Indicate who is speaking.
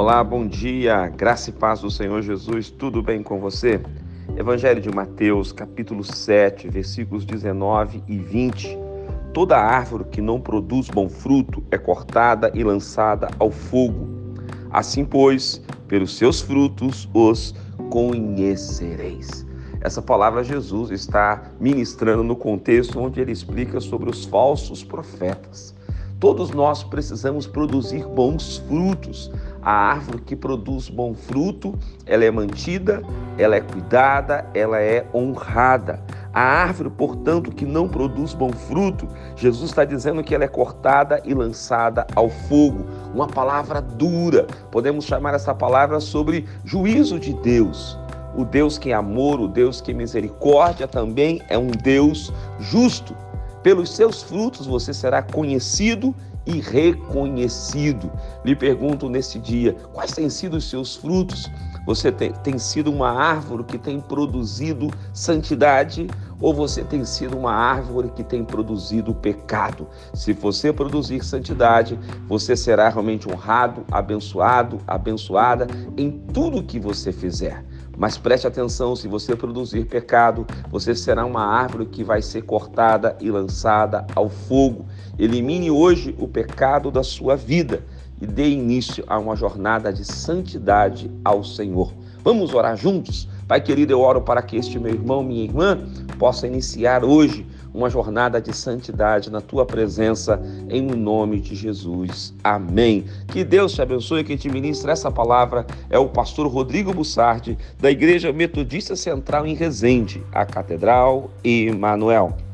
Speaker 1: Olá, bom dia, graça e paz do Senhor Jesus, tudo bem com você? Evangelho de Mateus, capítulo 7, versículos 19 e 20. Toda árvore que não produz bom fruto é cortada e lançada ao fogo. Assim, pois, pelos seus frutos os conhecereis. Essa palavra Jesus está ministrando no contexto onde ele explica sobre os falsos profetas. Todos nós precisamos produzir bons frutos. A árvore que produz bom fruto, ela é mantida, ela é cuidada, ela é honrada. A árvore, portanto, que não produz bom fruto, Jesus está dizendo que ela é cortada e lançada ao fogo. Uma palavra dura. Podemos chamar essa palavra sobre juízo de Deus. O Deus que é amor, o Deus que é misericórdia também é um Deus justo. Pelos seus frutos você será conhecido e reconhecido. Lhe pergunto nesse dia: quais têm sido os seus frutos? Você tem, tem, sido uma árvore que tem produzido santidade ou você tem sido uma árvore que tem produzido pecado? Se você produzir santidade, você será realmente honrado, abençoado, abençoada em tudo que você fizer. Mas preste atenção: se você produzir pecado, você será uma árvore que vai ser cortada e lançada ao fogo. Elimine hoje o pecado da sua vida e dê início a uma jornada de santidade ao Senhor. Vamos orar juntos? Pai querido, eu oro para que este meu irmão, minha irmã, possa iniciar hoje uma jornada de santidade na tua presença, em nome de Jesus. Amém. Que Deus te abençoe. Quem te ministra essa palavra é o pastor Rodrigo Bussardi, da Igreja Metodista Central em Resende, a Catedral Emanuel.